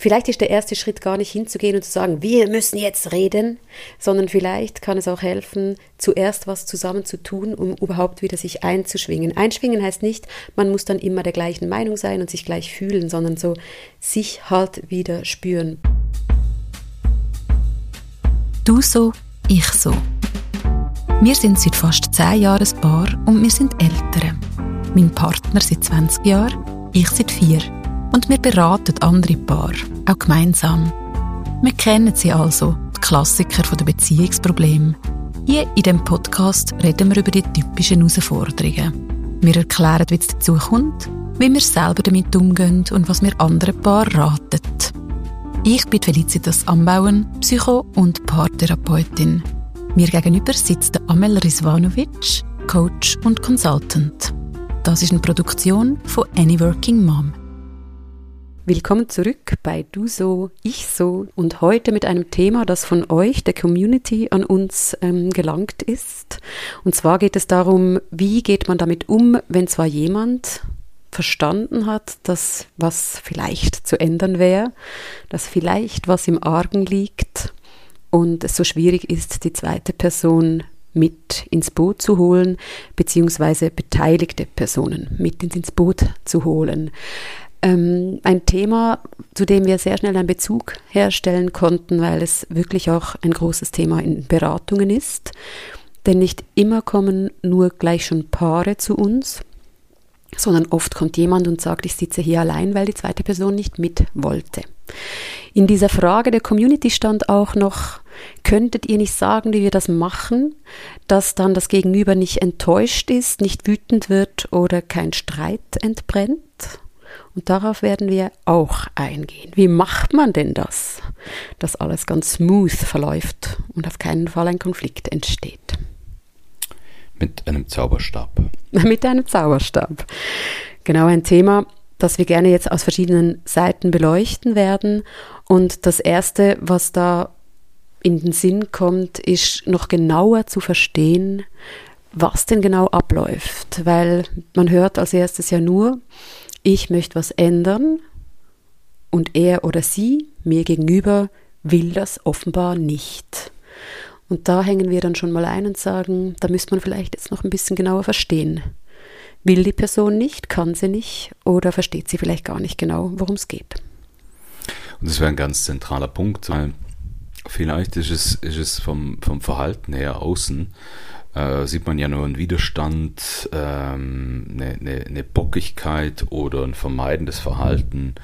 Vielleicht ist der erste Schritt gar nicht hinzugehen und zu sagen, wir müssen jetzt reden, sondern vielleicht kann es auch helfen, zuerst was zusammen zu tun, um überhaupt wieder sich einzuschwingen. Einschwingen heißt nicht, man muss dann immer der gleichen Meinung sein und sich gleich fühlen, sondern so sich halt wieder spüren. Du so, ich so. Wir sind seit fast zehn Jahren ein Paar und wir sind Eltern. Mein Partner seit 20 Jahren, ich seit vier. Und wir beraten andere Paar, auch gemeinsam. Wir kennen sie also, die Klassiker der Beziehungsprobleme. Hier in dem Podcast reden wir über die typischen Herausforderungen. Wir erklären, wie es dazu kommt, wie wir selber damit umgehen und was wir anderen Paaren raten. Ich bin Felicitas Ambauen, Psycho- und Paartherapeutin. Mir gegenüber sitzt Amel Rizvanovic, Coach und Consultant. Das ist eine Produktion von Any Working Mom. Willkommen zurück bei Du so, ich so und heute mit einem Thema, das von euch, der Community, an uns ähm, gelangt ist. Und zwar geht es darum, wie geht man damit um, wenn zwar jemand verstanden hat, dass was vielleicht zu ändern wäre, dass vielleicht was im Argen liegt und es so schwierig ist, die zweite Person mit ins Boot zu holen, beziehungsweise beteiligte Personen mit ins Boot zu holen. Ähm, ein Thema, zu dem wir sehr schnell einen Bezug herstellen konnten, weil es wirklich auch ein großes Thema in Beratungen ist. Denn nicht immer kommen nur gleich schon Paare zu uns, sondern oft kommt jemand und sagt, ich sitze hier allein, weil die zweite Person nicht mit wollte. In dieser Frage der Community stand auch noch, könntet ihr nicht sagen, wie wir das machen, dass dann das Gegenüber nicht enttäuscht ist, nicht wütend wird oder kein Streit entbrennt? Und darauf werden wir auch eingehen. Wie macht man denn das, dass alles ganz smooth verläuft und auf keinen Fall ein Konflikt entsteht? Mit einem Zauberstab. Mit einem Zauberstab. Genau ein Thema, das wir gerne jetzt aus verschiedenen Seiten beleuchten werden. Und das Erste, was da in den Sinn kommt, ist noch genauer zu verstehen, was denn genau abläuft. Weil man hört als erstes ja nur, ich möchte was ändern und er oder sie mir gegenüber will das offenbar nicht. Und da hängen wir dann schon mal ein und sagen, da müsste man vielleicht jetzt noch ein bisschen genauer verstehen. Will die Person nicht, kann sie nicht oder versteht sie vielleicht gar nicht genau, worum es geht. Und das wäre ein ganz zentraler Punkt, weil vielleicht ist es, ist es vom, vom Verhalten her außen, äh, sieht man ja nur einen Widerstand, ähm, eine, eine, eine Bockigkeit oder ein vermeidendes Verhalten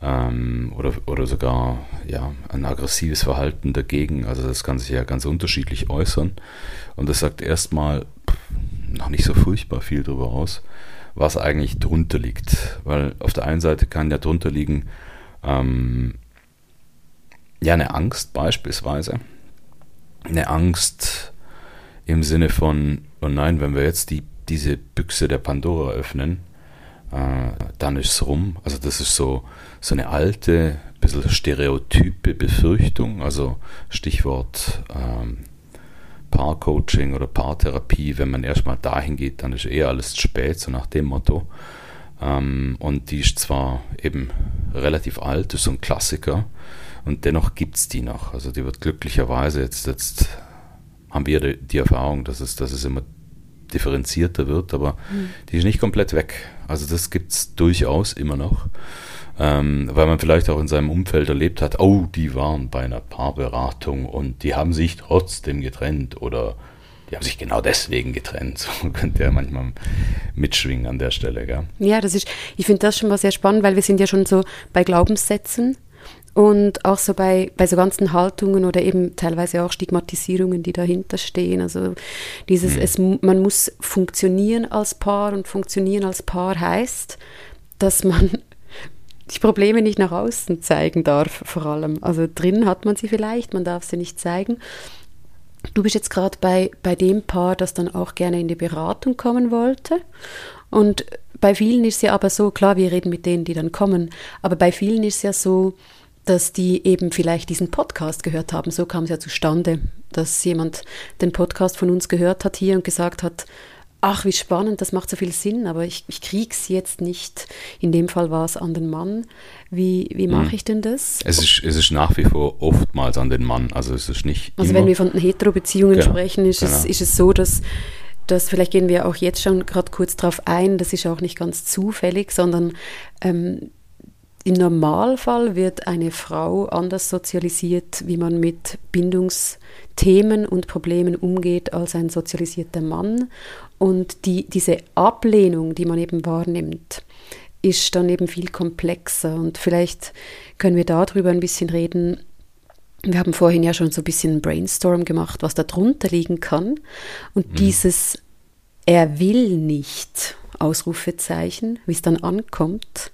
ähm, oder, oder sogar ja, ein aggressives Verhalten dagegen. Also das kann sich ja ganz unterschiedlich äußern. Und das sagt erstmal noch nicht so furchtbar viel darüber aus, was eigentlich drunter liegt. Weil auf der einen Seite kann ja drunter liegen, ähm, ja, eine Angst beispielsweise. Eine Angst im Sinne von, oh nein, wenn wir jetzt die, diese Büchse der Pandora öffnen, äh, dann ist es rum. Also das ist so, so eine alte, bisschen stereotype Befürchtung, also Stichwort ähm, Paarcoaching oder Paartherapie, wenn man erstmal dahin geht, dann ist eher alles zu spät, so nach dem Motto. Ähm, und die ist zwar eben relativ alt, ist so ein Klassiker, und dennoch gibt es die noch. Also die wird glücklicherweise jetzt, jetzt haben wir die, die Erfahrung, dass es, dass es immer differenzierter wird, aber mhm. die ist nicht komplett weg. Also das gibt es durchaus immer noch. Ähm, weil man vielleicht auch in seinem Umfeld erlebt hat, oh, die waren bei einer Paarberatung und die haben sich trotzdem getrennt oder die haben sich genau deswegen getrennt. So könnte ja manchmal mitschwingen an der Stelle. Gell? Ja, das ist, ich finde das schon mal sehr spannend, weil wir sind ja schon so bei Glaubenssätzen und auch so bei, bei so ganzen Haltungen oder eben teilweise auch Stigmatisierungen, die dahinter stehen. Also dieses, mhm. es, man muss funktionieren als Paar und funktionieren als Paar heißt, dass man die Probleme nicht nach außen zeigen darf, vor allem. Also drin hat man sie vielleicht, man darf sie nicht zeigen. Du bist jetzt gerade bei, bei dem Paar, das dann auch gerne in die Beratung kommen wollte. Und bei vielen ist es ja aber so, klar, wir reden mit denen, die dann kommen, aber bei vielen ist es ja so, dass die eben vielleicht diesen Podcast gehört haben. So kam es ja zustande, dass jemand den Podcast von uns gehört hat hier und gesagt hat, ach, wie spannend, das macht so viel Sinn, aber ich, ich krieg's jetzt nicht. In dem Fall war es an den Mann. Wie, wie mache hm. ich denn das? Es ist, es ist nach wie vor oftmals an den Mann. Also es ist nicht. Also immer. wenn wir von Hetero-Beziehungen genau. sprechen, ist, genau. es, ist es so, dass das, vielleicht gehen wir auch jetzt schon gerade kurz drauf ein, das ist auch nicht ganz zufällig, sondern ähm, im Normalfall wird eine Frau anders sozialisiert, wie man mit Bindungsthemen und Problemen umgeht, als ein sozialisierter Mann. Und die, diese Ablehnung, die man eben wahrnimmt, ist dann eben viel komplexer. Und vielleicht können wir darüber ein bisschen reden. Wir haben vorhin ja schon so ein bisschen Brainstorm gemacht, was da drunter liegen kann. Und mhm. dieses Er will nicht, Ausrufezeichen, wie es dann ankommt,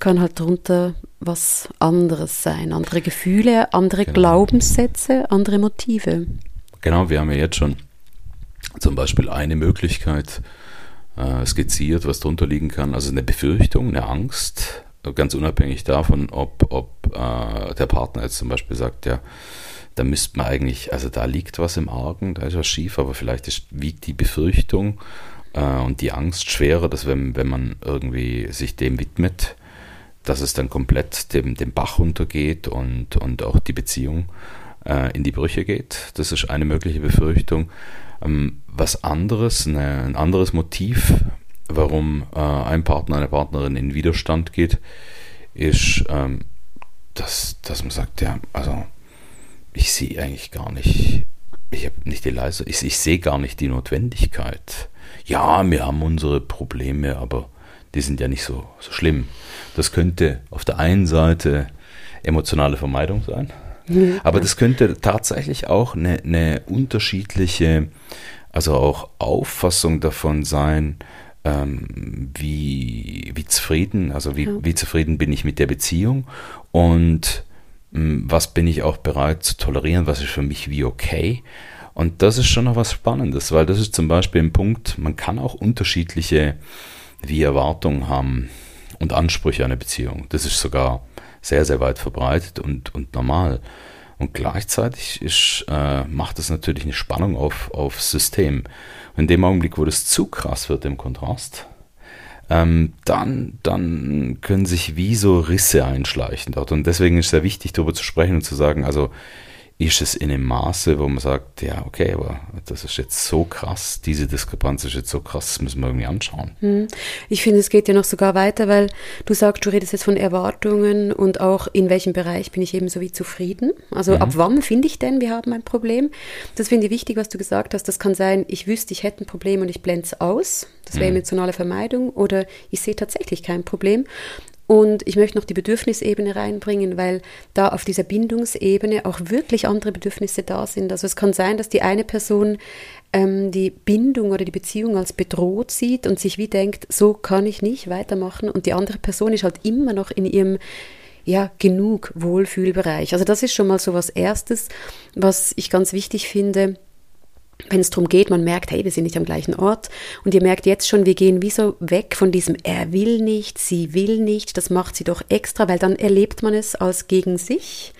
kann halt darunter was anderes sein. Andere Gefühle, andere genau. Glaubenssätze, andere Motive. Genau, wir haben ja jetzt schon zum Beispiel eine Möglichkeit äh, skizziert, was darunter liegen kann. Also eine Befürchtung, eine Angst, ganz unabhängig davon, ob, ob äh, der Partner jetzt zum Beispiel sagt, ja, da müsste man eigentlich, also da liegt was im Argen, da ist was schief, aber vielleicht ist, wiegt die Befürchtung äh, und die Angst schwerer, dass wenn, wenn man irgendwie sich dem widmet, dass es dann komplett dem, dem Bach runtergeht und, und auch die Beziehung äh, in die Brüche geht. Das ist eine mögliche Befürchtung. Ähm, was anderes, eine, ein anderes Motiv, warum äh, ein Partner, eine Partnerin in Widerstand geht, ist, ähm, dass, dass man sagt, ja, also ich sehe eigentlich gar nicht, ich habe nicht die Leistung, ich, ich sehe gar nicht die Notwendigkeit. Ja, wir haben unsere Probleme, aber die sind ja nicht so, so schlimm. Das könnte auf der einen Seite emotionale Vermeidung sein, mhm. aber das könnte tatsächlich auch eine, eine, unterschiedliche, also auch Auffassung davon sein, ähm, wie, wie zufrieden, also wie, ja. wie zufrieden bin ich mit der Beziehung und ähm, was bin ich auch bereit zu tolerieren, was ist für mich wie okay. Und das ist schon noch was Spannendes, weil das ist zum Beispiel ein Punkt, man kann auch unterschiedliche wie Erwartungen haben und Ansprüche an eine Beziehung. Das ist sogar sehr, sehr weit verbreitet und, und normal. Und gleichzeitig ist, äh, macht das natürlich eine Spannung auf, aufs System. Und in dem Augenblick, wo das zu krass wird im Kontrast, ähm, dann, dann können sich wie so Risse einschleichen dort. Und deswegen ist es sehr wichtig, darüber zu sprechen und zu sagen, also ist es in einem Maße, wo man sagt, ja, okay, aber das ist jetzt so krass, diese Diskrepanz ist jetzt so krass, das müssen wir irgendwie anschauen. Hm. Ich finde, es geht ja noch sogar weiter, weil du sagst, du redest jetzt von Erwartungen und auch in welchem Bereich bin ich eben so wie zufrieden. Also mhm. ab wann finde ich denn, wir haben ein Problem? Das finde ich wichtig, was du gesagt hast. Das kann sein, ich wüsste, ich hätte ein Problem und ich blende es aus. Das wäre mhm. emotionale Vermeidung. Oder ich sehe tatsächlich kein Problem. Und ich möchte noch die Bedürfnisebene reinbringen, weil da auf dieser Bindungsebene auch wirklich andere Bedürfnisse da sind. Also es kann sein, dass die eine Person ähm, die Bindung oder die Beziehung als bedroht sieht und sich wie denkt, so kann ich nicht weitermachen. Und die andere Person ist halt immer noch in ihrem ja, genug Wohlfühlbereich. Also das ist schon mal so was Erstes, was ich ganz wichtig finde wenn es darum geht, man merkt, hey, wir sind nicht am gleichen Ort und ihr merkt jetzt schon, wir gehen wie so weg von diesem er will nicht, sie will nicht, das macht sie doch extra, weil dann erlebt man es als gegen sich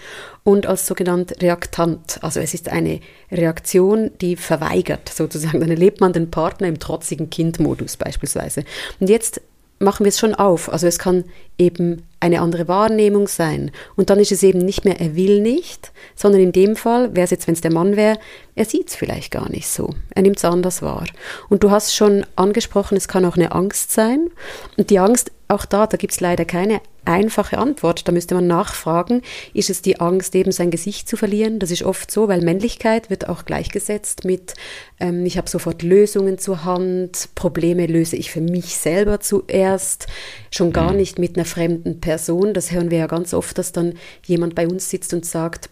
und als sogenannt Reaktant. Also es ist eine Reaktion, die verweigert sozusagen. Dann erlebt man den Partner im trotzigen Kindmodus beispielsweise. Und jetzt machen wir es schon auf. Also es kann eben eine andere Wahrnehmung sein. Und dann ist es eben nicht mehr, er will nicht, sondern in dem Fall, wäre es jetzt, wenn es der Mann wäre, er sieht es vielleicht gar nicht so. Er nimmt es anders wahr. Und du hast schon angesprochen, es kann auch eine Angst sein. Und die Angst, auch da, da gibt es leider keine einfache Antwort. Da müsste man nachfragen, ist es die Angst, eben sein Gesicht zu verlieren? Das ist oft so, weil Männlichkeit wird auch gleichgesetzt mit, ähm, ich habe sofort Lösungen zur Hand, Probleme löse ich für mich selber zuerst, schon gar mhm. nicht mit einer fremden Person. Das hören wir ja ganz oft, dass dann jemand bei uns sitzt und sagt,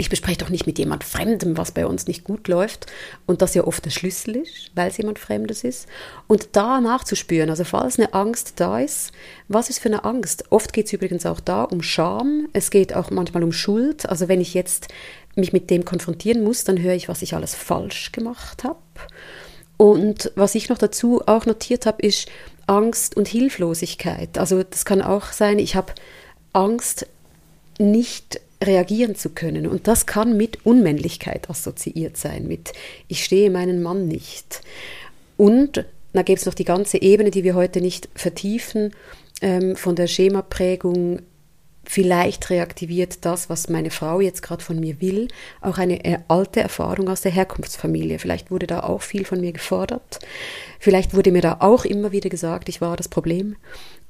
ich bespreche doch nicht mit jemand Fremdem, was bei uns nicht gut läuft. Und das ja oft der Schlüssel ist, weil es jemand Fremdes ist. Und da nachzuspüren, also falls eine Angst da ist, was ist für eine Angst? Oft geht es übrigens auch da um Scham. Es geht auch manchmal um Schuld. Also wenn ich jetzt mich mit dem konfrontieren muss, dann höre ich, was ich alles falsch gemacht habe. Und was ich noch dazu auch notiert habe, ist Angst und Hilflosigkeit. Also das kann auch sein, ich habe Angst, nicht reagieren zu können. Und das kann mit Unmännlichkeit assoziiert sein, mit ich stehe meinen Mann nicht. Und da gibt es noch die ganze Ebene, die wir heute nicht vertiefen, ähm, von der Schemaprägung Vielleicht reaktiviert das, was meine Frau jetzt gerade von mir will, auch eine äh, alte Erfahrung aus der Herkunftsfamilie. Vielleicht wurde da auch viel von mir gefordert. Vielleicht wurde mir da auch immer wieder gesagt, ich war das Problem.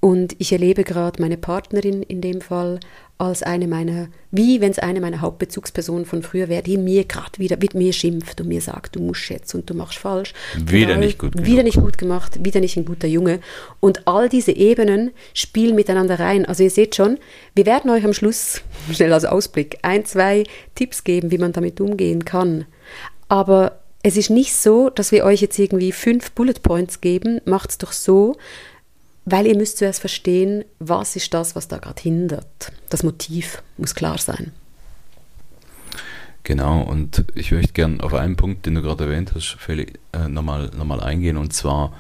Und ich erlebe gerade meine Partnerin in dem Fall als eine meiner, wie wenn es eine meiner Hauptbezugspersonen von früher wäre, die mir gerade wieder mit mir schimpft und mir sagt, du musst jetzt und du machst falsch. Wieder all, nicht gut gemacht. Wieder nicht gut gemacht, wieder nicht ein guter Junge. Und all diese Ebenen spielen miteinander rein. Also ihr seht schon, wir werden euch am Schluss, schnell als Ausblick, ein, zwei Tipps geben, wie man damit umgehen kann. Aber es ist nicht so, dass wir euch jetzt irgendwie fünf Bullet Points geben. Macht es doch so, weil ihr müsst zuerst verstehen, was ist das, was da gerade hindert. Das Motiv muss klar sein. Genau, und ich möchte gerne auf einen Punkt, den du gerade erwähnt hast, Feli, äh, nochmal, nochmal eingehen. Und zwar,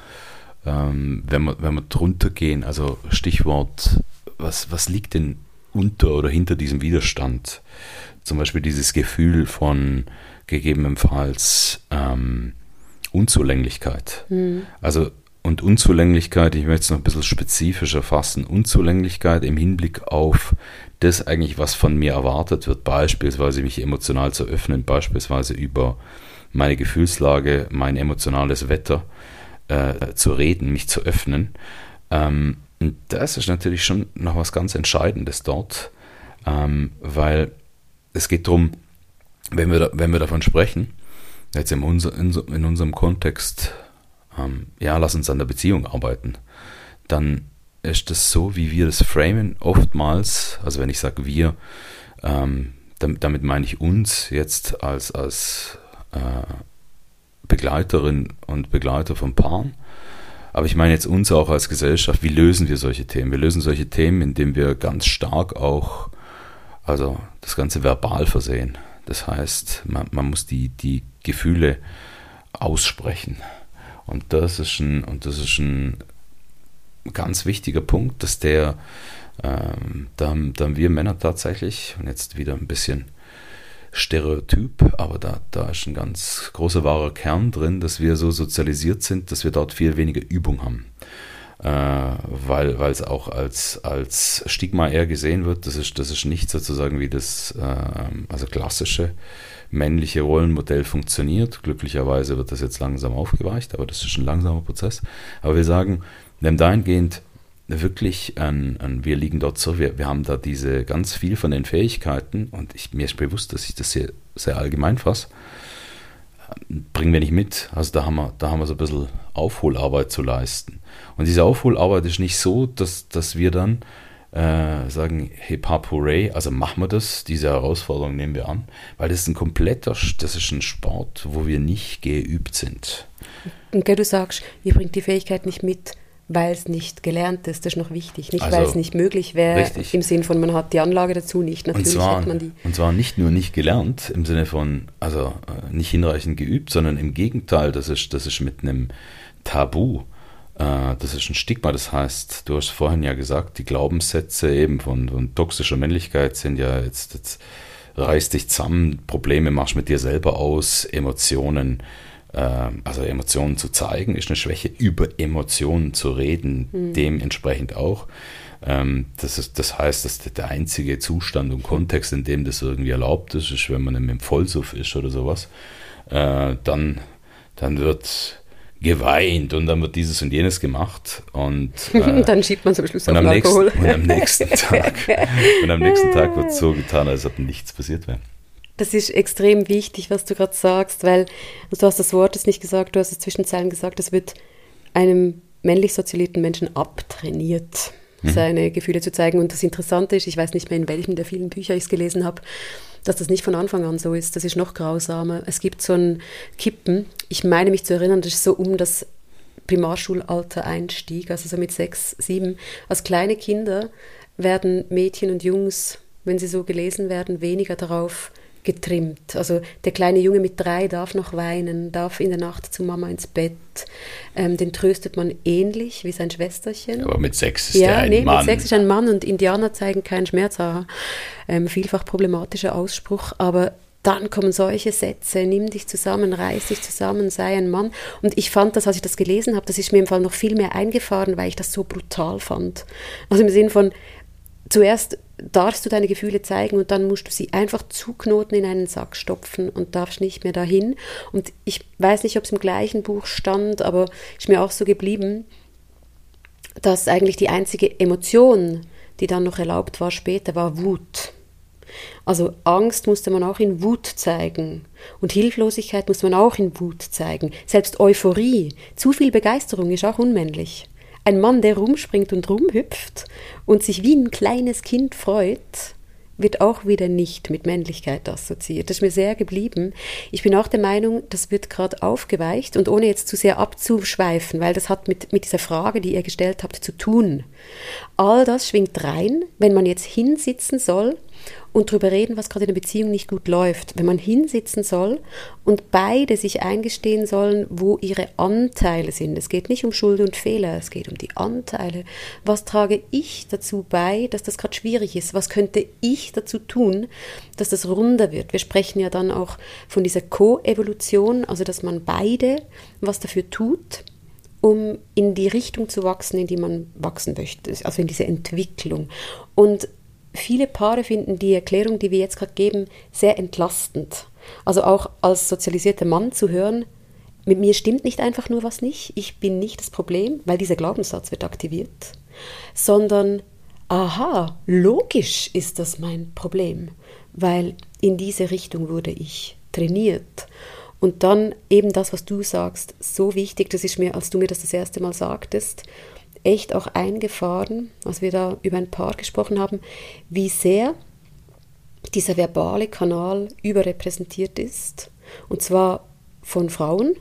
ähm, wenn, wir, wenn wir drunter gehen, also Stichwort, was, was liegt denn unter oder hinter diesem Widerstand? Zum Beispiel dieses Gefühl von gegebenenfalls ähm, Unzulänglichkeit. Mhm. Also und Unzulänglichkeit, ich möchte es noch ein bisschen spezifischer fassen, Unzulänglichkeit im Hinblick auf das eigentlich, was von mir erwartet wird, beispielsweise mich emotional zu öffnen, beispielsweise über meine Gefühlslage, mein emotionales Wetter äh, zu reden, mich zu öffnen. Ähm, und das ist natürlich schon noch was ganz Entscheidendes dort, ähm, weil es geht darum, wenn wir, da, wenn wir davon sprechen, jetzt in, unser, in, in unserem Kontext ähm, ja, lass uns an der Beziehung arbeiten, dann ist das so, wie wir das framen, oftmals, also wenn ich sage wir, ähm, damit, damit, meine ich uns jetzt als, als äh, Begleiterin und Begleiter von Paaren, aber ich meine jetzt uns auch als Gesellschaft, wie lösen wir solche Themen? Wir lösen solche Themen, indem wir ganz stark auch, also das Ganze verbal versehen. Das heißt, man, man muss die, die Gefühle aussprechen. Und das ist ein, und das ist ein ganz wichtiger Punkt, dass der, ähm, da, haben wir Männer tatsächlich, und jetzt wieder ein bisschen Stereotyp, aber da, da ist ein ganz großer wahrer Kern drin, dass wir so sozialisiert sind, dass wir dort viel weniger Übung haben. Äh, weil es auch als, als Stigma eher gesehen wird. Das ist, das ist nicht sozusagen wie das äh, also klassische männliche Rollenmodell funktioniert. Glücklicherweise wird das jetzt langsam aufgeweicht, aber das ist ein langsamer Prozess. Aber wir sagen, wir haben dahingehend wirklich an wir liegen dort so, wir, wir haben da diese ganz viel von den Fähigkeiten und ich, mir ist bewusst, dass ich das sehr, sehr allgemein fasse, bringen wir nicht mit. Also da haben wir, da haben wir so ein bisschen Aufholarbeit zu leisten. Und diese Aufholarbeit ist nicht so, dass, dass wir dann äh, sagen, Hip Hop Hooray, also machen wir das, diese Herausforderung nehmen wir an, weil das ist ein kompletter, das ist ein Sport, wo wir nicht geübt sind. Und du sagst, ihr bringt die Fähigkeit nicht mit, weil es nicht gelernt ist, das ist noch wichtig. Nicht, also, weil es nicht möglich wäre, im Sinn von, man hat die Anlage dazu nicht. Natürlich und zwar, hat man die. Und zwar nicht nur nicht gelernt, im Sinne von, also äh, nicht hinreichend geübt, sondern im Gegenteil, das ist, das ist mit einem Tabu das ist ein Stigma. Das heißt, du hast vorhin ja gesagt, die Glaubenssätze eben von, von toxischer Männlichkeit sind ja jetzt, jetzt reiß dich zusammen, Probleme machst mit dir selber aus, Emotionen, äh, also Emotionen zu zeigen, ist eine Schwäche, über Emotionen zu reden, mhm. dementsprechend auch. Ähm, das, ist, das heißt, dass der einzige Zustand und Kontext, in dem das irgendwie erlaubt ist, ist, wenn man im Vollsuff ist oder sowas, äh, dann, dann wird geweint und dann wird dieses und jenes gemacht und äh, dann schiebt man zum Schluss auf am Alkohol. Nächsten, und am nächsten Tag und am nächsten Tag wird so getan, als ob nichts passiert wäre. Das ist extrem wichtig, was du gerade sagst, weil du hast das Wort jetzt nicht gesagt, du hast es zwischen Zeilen gesagt, es wird einem männlich sozialisierten Menschen abtrainiert, mhm. seine Gefühle zu zeigen. Und das Interessante ist, ich weiß nicht mehr, in welchem der vielen Bücher ich es gelesen habe, dass das nicht von Anfang an so ist. Das ist noch grausamer. Es gibt so ein Kippen. Ich meine mich zu erinnern, das ist so um das Primarschulalter Einstieg, also so mit sechs, sieben. Als kleine Kinder werden Mädchen und Jungs, wenn sie so gelesen werden, weniger darauf getrimmt. Also der kleine Junge mit drei darf noch weinen, darf in der Nacht zu Mama ins Bett. Ähm, den tröstet man ähnlich wie sein Schwesterchen. Aber mit sechs ist ja, er ein nee, Mann. mit sechs ist ein Mann und Indianer zeigen keinen Schmerz. Ähm, vielfach problematischer Ausspruch, aber dann kommen solche Sätze, nimm dich zusammen, reiß dich zusammen, sei ein Mann. Und ich fand das, als ich das gelesen habe, das ist mir im Fall noch viel mehr eingefahren, weil ich das so brutal fand. Also im Sinn von, zuerst darfst du deine Gefühle zeigen und dann musst du sie einfach zuknoten in einen Sack stopfen und darfst nicht mehr dahin. Und ich weiß nicht, ob es im gleichen Buch stand, aber ist mir auch so geblieben, dass eigentlich die einzige Emotion, die dann noch erlaubt war später, war Wut. Also Angst musste man auch in Wut zeigen und Hilflosigkeit musste man auch in Wut zeigen. Selbst Euphorie, zu viel Begeisterung ist auch unmännlich. Ein Mann, der rumspringt und rumhüpft und sich wie ein kleines Kind freut, wird auch wieder nicht mit Männlichkeit assoziiert. Das ist mir sehr geblieben. Ich bin auch der Meinung, das wird gerade aufgeweicht und ohne jetzt zu sehr abzuschweifen, weil das hat mit, mit dieser Frage, die ihr gestellt habt, zu tun. All das schwingt rein, wenn man jetzt hinsitzen soll und darüber reden, was gerade in der Beziehung nicht gut läuft. Wenn man hinsitzen soll und beide sich eingestehen sollen, wo ihre Anteile sind. Es geht nicht um Schuld und Fehler, es geht um die Anteile. Was trage ich dazu bei, dass das gerade schwierig ist? Was könnte ich dazu tun, dass das runder wird? Wir sprechen ja dann auch von dieser Co-Evolution, also dass man beide was dafür tut um in die Richtung zu wachsen, in die man wachsen möchte, also in diese Entwicklung. Und viele Paare finden die Erklärung, die wir jetzt gerade geben, sehr entlastend. Also auch als sozialisierter Mann zu hören, mit mir stimmt nicht einfach nur was nicht, ich bin nicht das Problem, weil dieser Glaubenssatz wird aktiviert, sondern, aha, logisch ist das mein Problem, weil in diese Richtung wurde ich trainiert. Und dann eben das, was du sagst, so wichtig, das ist mir, als du mir das das erste Mal sagtest, echt auch eingefahren, als wir da über ein Paar gesprochen haben, wie sehr dieser verbale Kanal überrepräsentiert ist. Und zwar von Frauen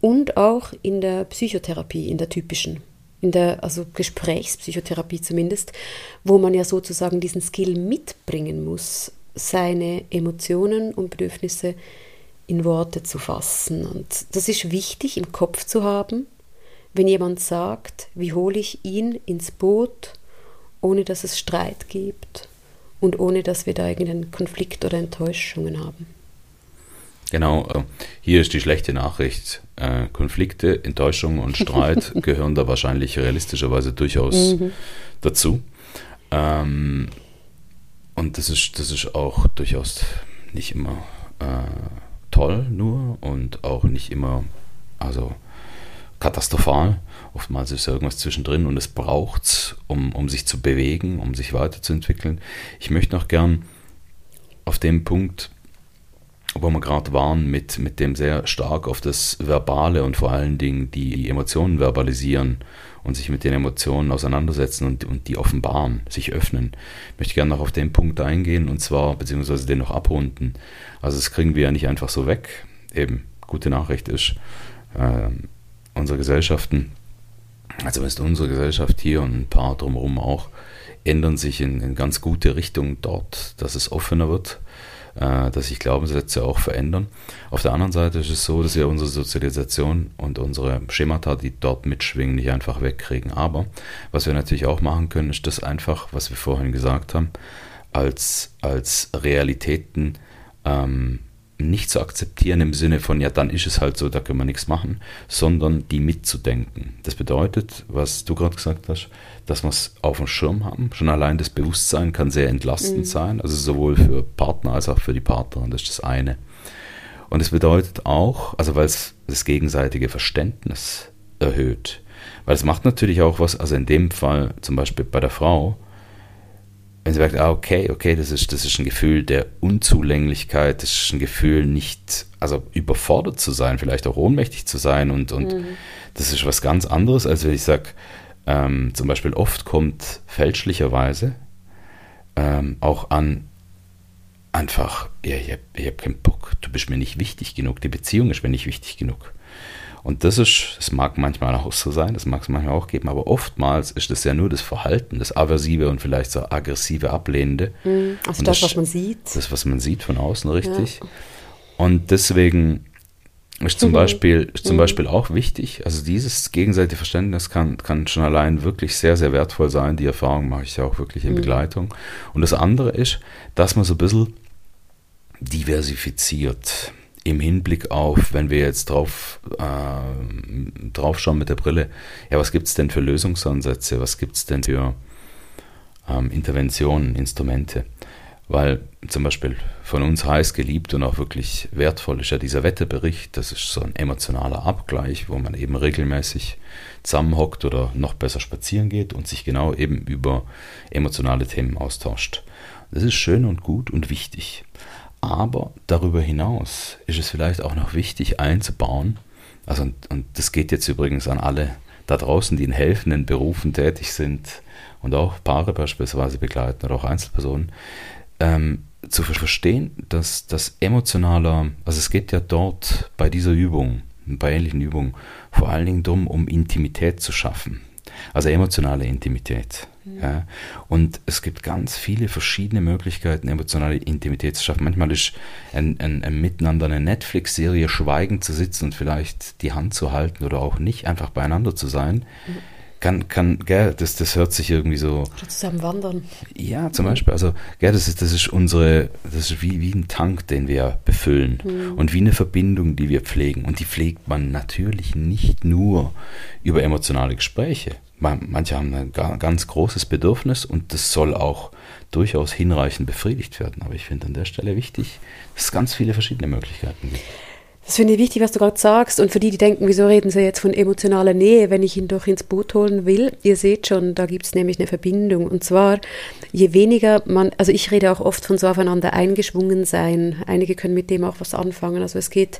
und auch in der Psychotherapie, in der typischen, in der also Gesprächspsychotherapie zumindest, wo man ja sozusagen diesen Skill mitbringen muss, seine Emotionen und Bedürfnisse in Worte zu fassen. Und das ist wichtig im Kopf zu haben, wenn jemand sagt, wie hole ich ihn ins Boot, ohne dass es Streit gibt und ohne dass wir da irgendeinen Konflikt oder Enttäuschungen haben. Genau, äh, hier ist die schlechte Nachricht. Äh, Konflikte, Enttäuschungen und Streit gehören da wahrscheinlich realistischerweise durchaus mhm. dazu. Ähm, und das ist, das ist auch durchaus nicht immer äh, toll nur und auch nicht immer, also katastrophal. Oftmals ist irgendwas zwischendrin und es braucht es, um, um sich zu bewegen, um sich weiterzuentwickeln. Ich möchte noch gern auf dem Punkt, wo wir gerade waren, mit, mit dem sehr stark auf das Verbale und vor allen Dingen die Emotionen verbalisieren und sich mit den Emotionen auseinandersetzen und, und die offenbaren, sich öffnen. Ich möchte gerne noch auf den Punkt eingehen und zwar, beziehungsweise den noch abrunden. Also das kriegen wir ja nicht einfach so weg. Eben, gute Nachricht ist, äh, unsere Gesellschaften, also ist unsere Gesellschaft hier und ein paar drumherum auch, ändern sich in, in ganz gute Richtung dort, dass es offener wird, äh, dass sich Glaubenssätze auch verändern. Auf der anderen Seite ist es so, dass wir unsere Sozialisation und unsere Schemata, die dort mitschwingen, nicht einfach wegkriegen. Aber was wir natürlich auch machen können, ist das einfach, was wir vorhin gesagt haben, als, als Realitäten ähm, nicht zu akzeptieren im Sinne von, ja, dann ist es halt so, da können wir nichts machen, sondern die mitzudenken. Das bedeutet, was du gerade gesagt hast, dass wir es auf dem Schirm haben. Schon allein das Bewusstsein kann sehr entlastend mhm. sein, also sowohl für Partner als auch für die Partnerin, das ist das eine. Und es bedeutet auch, also weil es das gegenseitige Verständnis erhöht, weil es macht natürlich auch was, also in dem Fall zum Beispiel bei der Frau, wenn sie merkt, ah, okay, okay, das ist, das ist ein Gefühl der Unzulänglichkeit, das ist ein Gefühl, nicht, also überfordert zu sein, vielleicht auch ohnmächtig zu sein und, und mhm. das ist was ganz anderes, als wenn ich sage, ähm, zum Beispiel oft kommt fälschlicherweise ähm, auch an, einfach, ja, ich habe hab keinen Bock, du bist mir nicht wichtig genug, die Beziehung ist mir nicht wichtig genug. Und das ist, das mag manchmal auch so sein, das mag es manchmal auch geben, aber oftmals ist das ja nur das Verhalten, das aversive und vielleicht so aggressive, ablehnende. Mhm. Also das, das, was man sieht. Das, was man sieht von außen, richtig. Ja. Und deswegen ist zum, mhm. Beispiel, ist zum mhm. Beispiel auch wichtig, also dieses gegenseitige Verständnis kann, kann schon allein wirklich sehr, sehr wertvoll sein. Die Erfahrung mache ich ja auch wirklich in mhm. Begleitung. Und das andere ist, dass man so ein bisschen diversifiziert im Hinblick auf, wenn wir jetzt drauf, äh, drauf schauen mit der Brille, ja, was gibt es denn für Lösungsansätze, was gibt es denn für ähm, Interventionen, Instrumente? Weil zum Beispiel von uns heiß geliebt und auch wirklich wertvoll ist ja dieser Wetterbericht, das ist so ein emotionaler Abgleich, wo man eben regelmäßig zusammenhockt oder noch besser spazieren geht und sich genau eben über emotionale Themen austauscht. Das ist schön und gut und wichtig. Aber darüber hinaus ist es vielleicht auch noch wichtig einzubauen, also und, und das geht jetzt übrigens an alle da draußen, die in helfenden Berufen tätig sind und auch Paare beispielsweise begleiten oder auch Einzelpersonen, ähm, zu verstehen, dass das emotionaler, also es geht ja dort bei dieser Übung, bei ähnlichen Übungen, vor allen Dingen darum, um Intimität zu schaffen. Also emotionale Intimität. Ja. Und es gibt ganz viele verschiedene Möglichkeiten, emotionale Intimität zu schaffen. Manchmal ist ein, ein, ein Miteinander eine Netflix-Serie schweigend zu sitzen und vielleicht die Hand zu halten oder auch nicht, einfach beieinander zu sein. Mhm kann, kann, gell, das, das hört sich irgendwie so. Oder zusammen wandern. Ja, zum Beispiel. Also, gell, das ist, das ist unsere, das ist wie, wie ein Tank, den wir befüllen. Mhm. Und wie eine Verbindung, die wir pflegen. Und die pflegt man natürlich nicht nur über emotionale Gespräche. Manche haben ein ganz großes Bedürfnis und das soll auch durchaus hinreichend befriedigt werden. Aber ich finde an der Stelle wichtig, dass es ganz viele verschiedene Möglichkeiten gibt. Das finde ich wichtig, was du gerade sagst. Und für die, die denken, wieso reden sie jetzt von emotionaler Nähe, wenn ich ihn doch ins Boot holen will? Ihr seht schon, da gibt es nämlich eine Verbindung. Und zwar, je weniger man, also ich rede auch oft von so aufeinander eingeschwungen sein. Einige können mit dem auch was anfangen. Also es geht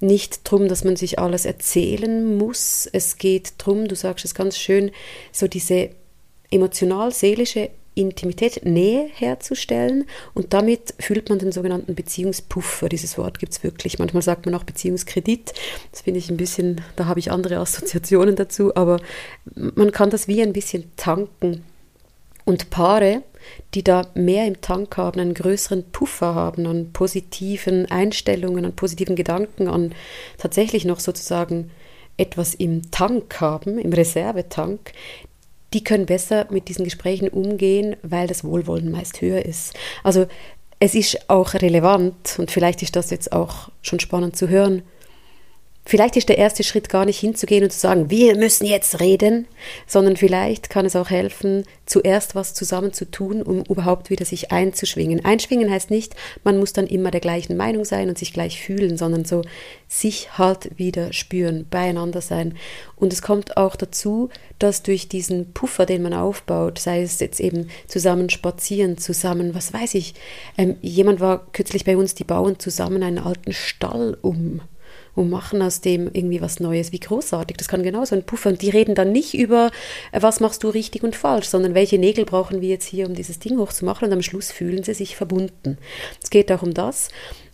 nicht darum, dass man sich alles erzählen muss. Es geht darum, du sagst es ganz schön, so diese emotional-seelische Intimität, Nähe herzustellen und damit fühlt man den sogenannten Beziehungspuffer. Dieses Wort gibt es wirklich. Manchmal sagt man auch Beziehungskredit. Das finde ich ein bisschen, da habe ich andere Assoziationen dazu, aber man kann das wie ein bisschen tanken. Und Paare, die da mehr im Tank haben, einen größeren Puffer haben an positiven Einstellungen, an positiven Gedanken, an tatsächlich noch sozusagen etwas im Tank haben, im Reservetank, die können besser mit diesen Gesprächen umgehen, weil das Wohlwollen meist höher ist. Also es ist auch relevant und vielleicht ist das jetzt auch schon spannend zu hören, Vielleicht ist der erste Schritt gar nicht hinzugehen und zu sagen, wir müssen jetzt reden, sondern vielleicht kann es auch helfen, zuerst was zusammen zu tun, um überhaupt wieder sich einzuschwingen. Einschwingen heißt nicht, man muss dann immer der gleichen Meinung sein und sich gleich fühlen, sondern so sich halt wieder spüren, beieinander sein. Und es kommt auch dazu, dass durch diesen Puffer, den man aufbaut, sei es jetzt eben zusammen spazieren, zusammen, was weiß ich, ähm, jemand war kürzlich bei uns, die bauen zusammen einen alten Stall um und machen aus dem irgendwie was Neues. Wie großartig. Das kann genauso ein Puffer. Und die reden dann nicht über, äh, was machst du richtig und falsch, sondern welche Nägel brauchen wir jetzt hier, um dieses Ding hochzumachen. Und am Schluss fühlen sie sich verbunden. Es geht auch um das.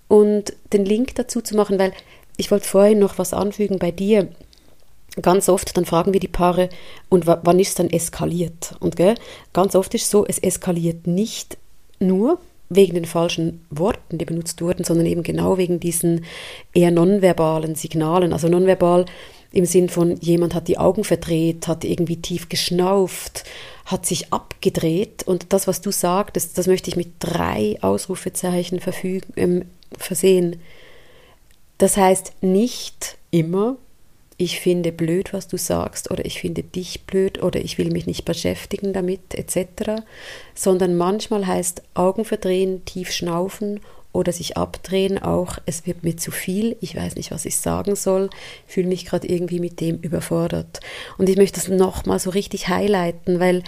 Und den Link dazu zu machen, weil ich wollte vorhin noch was anfügen bei dir ganz oft, dann fragen wir die Paare, und wann ist es dann eskaliert? Und gell, ganz oft ist es so, es eskaliert nicht nur wegen den falschen Worten, die benutzt wurden, sondern eben genau wegen diesen eher nonverbalen Signalen. Also nonverbal im Sinn von jemand hat die Augen verdreht, hat irgendwie tief geschnauft, hat sich abgedreht. Und das, was du sagtest, das möchte ich mit drei Ausrufezeichen verfügen, ähm, versehen. Das heißt nicht immer, ich finde blöd, was du sagst, oder ich finde dich blöd, oder ich will mich nicht beschäftigen damit, etc., sondern manchmal heißt Augen verdrehen, tief schnaufen oder sich abdrehen auch, es wird mir zu viel, ich weiß nicht, was ich sagen soll, fühle mich gerade irgendwie mit dem überfordert. Und ich möchte das nochmal so richtig highlighten, weil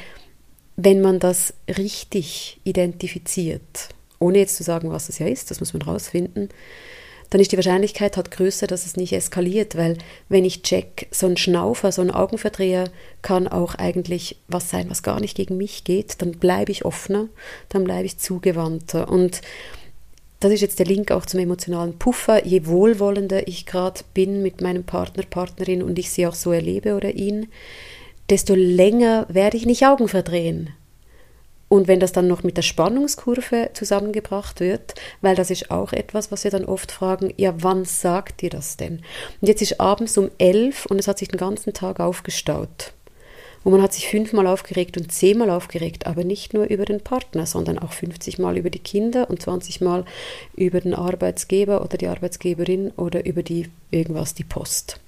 wenn man das richtig identifiziert, ohne jetzt zu sagen, was es ja ist, das muss man rausfinden, dann ist die Wahrscheinlichkeit halt größer, dass es nicht eskaliert, weil wenn ich check, so ein Schnaufer, so ein Augenverdreher kann auch eigentlich was sein, was gar nicht gegen mich geht, dann bleibe ich offener, dann bleibe ich zugewandter und das ist jetzt der Link auch zum emotionalen Puffer. Je wohlwollender ich gerade bin mit meinem Partner, Partnerin und ich sie auch so erlebe oder ihn, desto länger werde ich nicht Augen verdrehen. Und wenn das dann noch mit der Spannungskurve zusammengebracht wird, weil das ist auch etwas, was wir dann oft fragen, ja, wann sagt ihr das denn? Und jetzt ist abends um elf und es hat sich den ganzen Tag aufgestaut. Und man hat sich fünfmal aufgeregt und zehnmal aufgeregt, aber nicht nur über den Partner, sondern auch 50 Mal über die Kinder und 20 Mal über den Arbeitsgeber oder die Arbeitsgeberin oder über die irgendwas, die Post.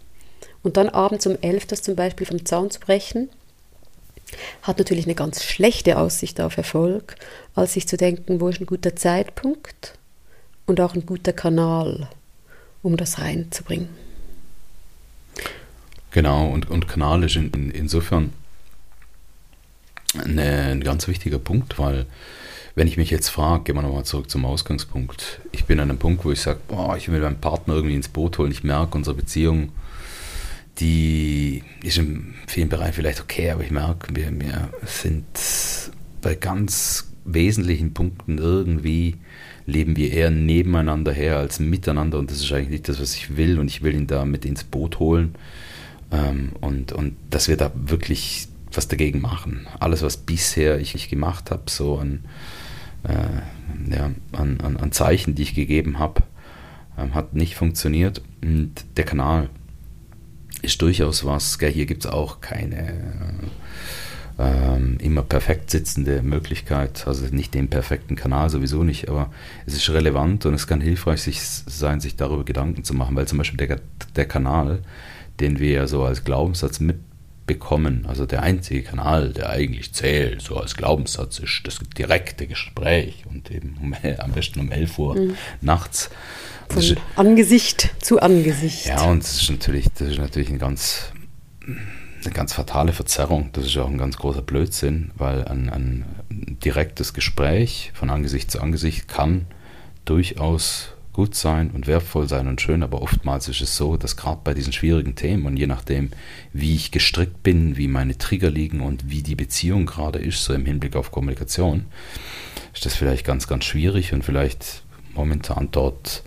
Und dann abends um elf das zum Beispiel vom Zaun zu brechen, hat natürlich eine ganz schlechte Aussicht auf Erfolg, als sich zu denken, wo ist ein guter Zeitpunkt und auch ein guter Kanal, um das reinzubringen. Genau, und, und Kanal ist in, in, insofern eine, ein ganz wichtiger Punkt, weil wenn ich mich jetzt frage, gehen wir nochmal zurück zum Ausgangspunkt. Ich bin an einem Punkt, wo ich sage, ich will meinen Partner irgendwie ins Boot holen. Ich merke, unsere Beziehung, die ist in vielen Bereichen vielleicht okay, aber ich merke, wir, wir sind bei ganz wesentlichen Punkten irgendwie leben wir eher nebeneinander her als miteinander und das ist eigentlich nicht das, was ich will und ich will ihn da mit ins Boot holen ähm, und, und dass wir da wirklich was dagegen machen. Alles, was bisher ich, ich gemacht habe, so an, äh, ja, an, an, an, Zeichen, die ich gegeben habe, ähm, hat nicht funktioniert. Und der Kanal ist durchaus was. Gell, hier gibt es auch keine ähm, immer perfekt sitzende Möglichkeit, also nicht den perfekten Kanal sowieso nicht, aber es ist relevant und es kann hilfreich sich, sein, sich darüber Gedanken zu machen, weil zum Beispiel der, der Kanal, den wir ja so als Glaubenssatz mitbekommen, also der einzige Kanal, der eigentlich zählt, so als Glaubenssatz ist das direkte Gespräch und eben um, am besten um 11 Uhr mhm. nachts. Von ist, Angesicht zu Angesicht. Ja, und das ist natürlich, das ist natürlich ein ganz eine ganz fatale Verzerrung. Das ist auch ein ganz großer Blödsinn, weil ein, ein direktes Gespräch von Angesicht zu Angesicht kann durchaus gut sein und wertvoll sein und schön, aber oftmals ist es so, dass gerade bei diesen schwierigen Themen und je nachdem, wie ich gestrickt bin, wie meine Trigger liegen und wie die Beziehung gerade ist, so im Hinblick auf Kommunikation, ist das vielleicht ganz, ganz schwierig und vielleicht momentan dort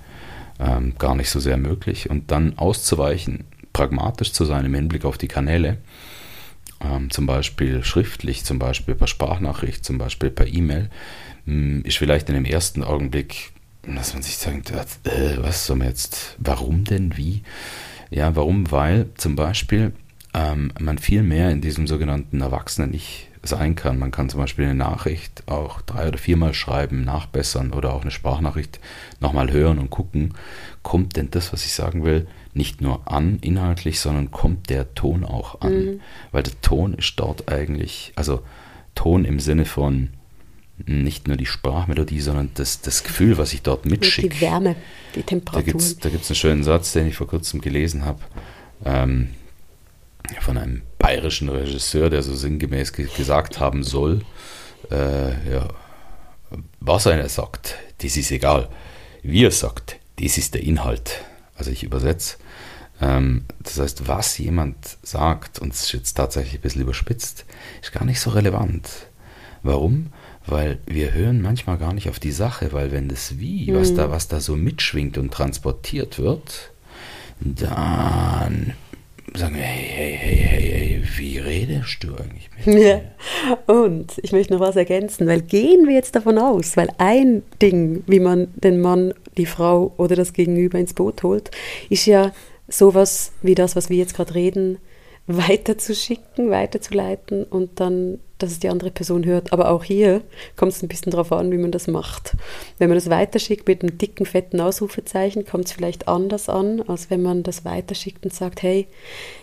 ähm, gar nicht so sehr möglich. Und dann auszuweichen pragmatisch zu sein im Hinblick auf die Kanäle, ähm, zum Beispiel schriftlich, zum Beispiel per Sprachnachricht, zum Beispiel per E-Mail, hm, ist vielleicht in dem ersten Augenblick, dass man sich sagt, äh, was soll man jetzt, warum denn, wie? Ja, warum? Weil zum Beispiel ähm, man viel mehr in diesem sogenannten Erwachsenen Ich sein kann. Man kann zum Beispiel eine Nachricht auch drei oder viermal schreiben, nachbessern oder auch eine Sprachnachricht nochmal hören und gucken, kommt denn das, was ich sagen will, nicht nur an inhaltlich, sondern kommt der Ton auch an. Mhm. Weil der Ton ist dort eigentlich, also Ton im Sinne von nicht nur die Sprachmelodie, sondern das, das Gefühl, was ich dort mitschicke. Die Wärme, die Temperatur. Da gibt es einen schönen Satz, den ich vor kurzem gelesen habe, ähm, von einem bayerischen Regisseur, der so sinngemäß ge gesagt haben soll, äh, ja, was einer sagt, das ist egal. Wie er sagt, das ist der Inhalt. Also ich übersetze. Ähm, das heißt, was jemand sagt, und es ist jetzt tatsächlich ein bisschen überspitzt, ist gar nicht so relevant. Warum? Weil wir hören manchmal gar nicht auf die Sache, weil wenn das Wie, mhm. was, da, was da so mitschwingt und transportiert wird, dann sagen wir, hey, hey, hey, hey, hey, wie redest du eigentlich mit mir? Ja. Und ich möchte noch was ergänzen, weil gehen wir jetzt davon aus, weil ein Ding, wie man den Mann, die Frau oder das Gegenüber ins Boot holt, ist ja sowas wie das, was wir jetzt gerade reden, weiterzuschicken, weiterzuleiten und dann, dass es die andere Person hört. Aber auch hier kommt es ein bisschen darauf an, wie man das macht. Wenn man das weiterschickt mit einem dicken, fetten Ausrufezeichen, kommt es vielleicht anders an, als wenn man das weiterschickt und sagt, hey,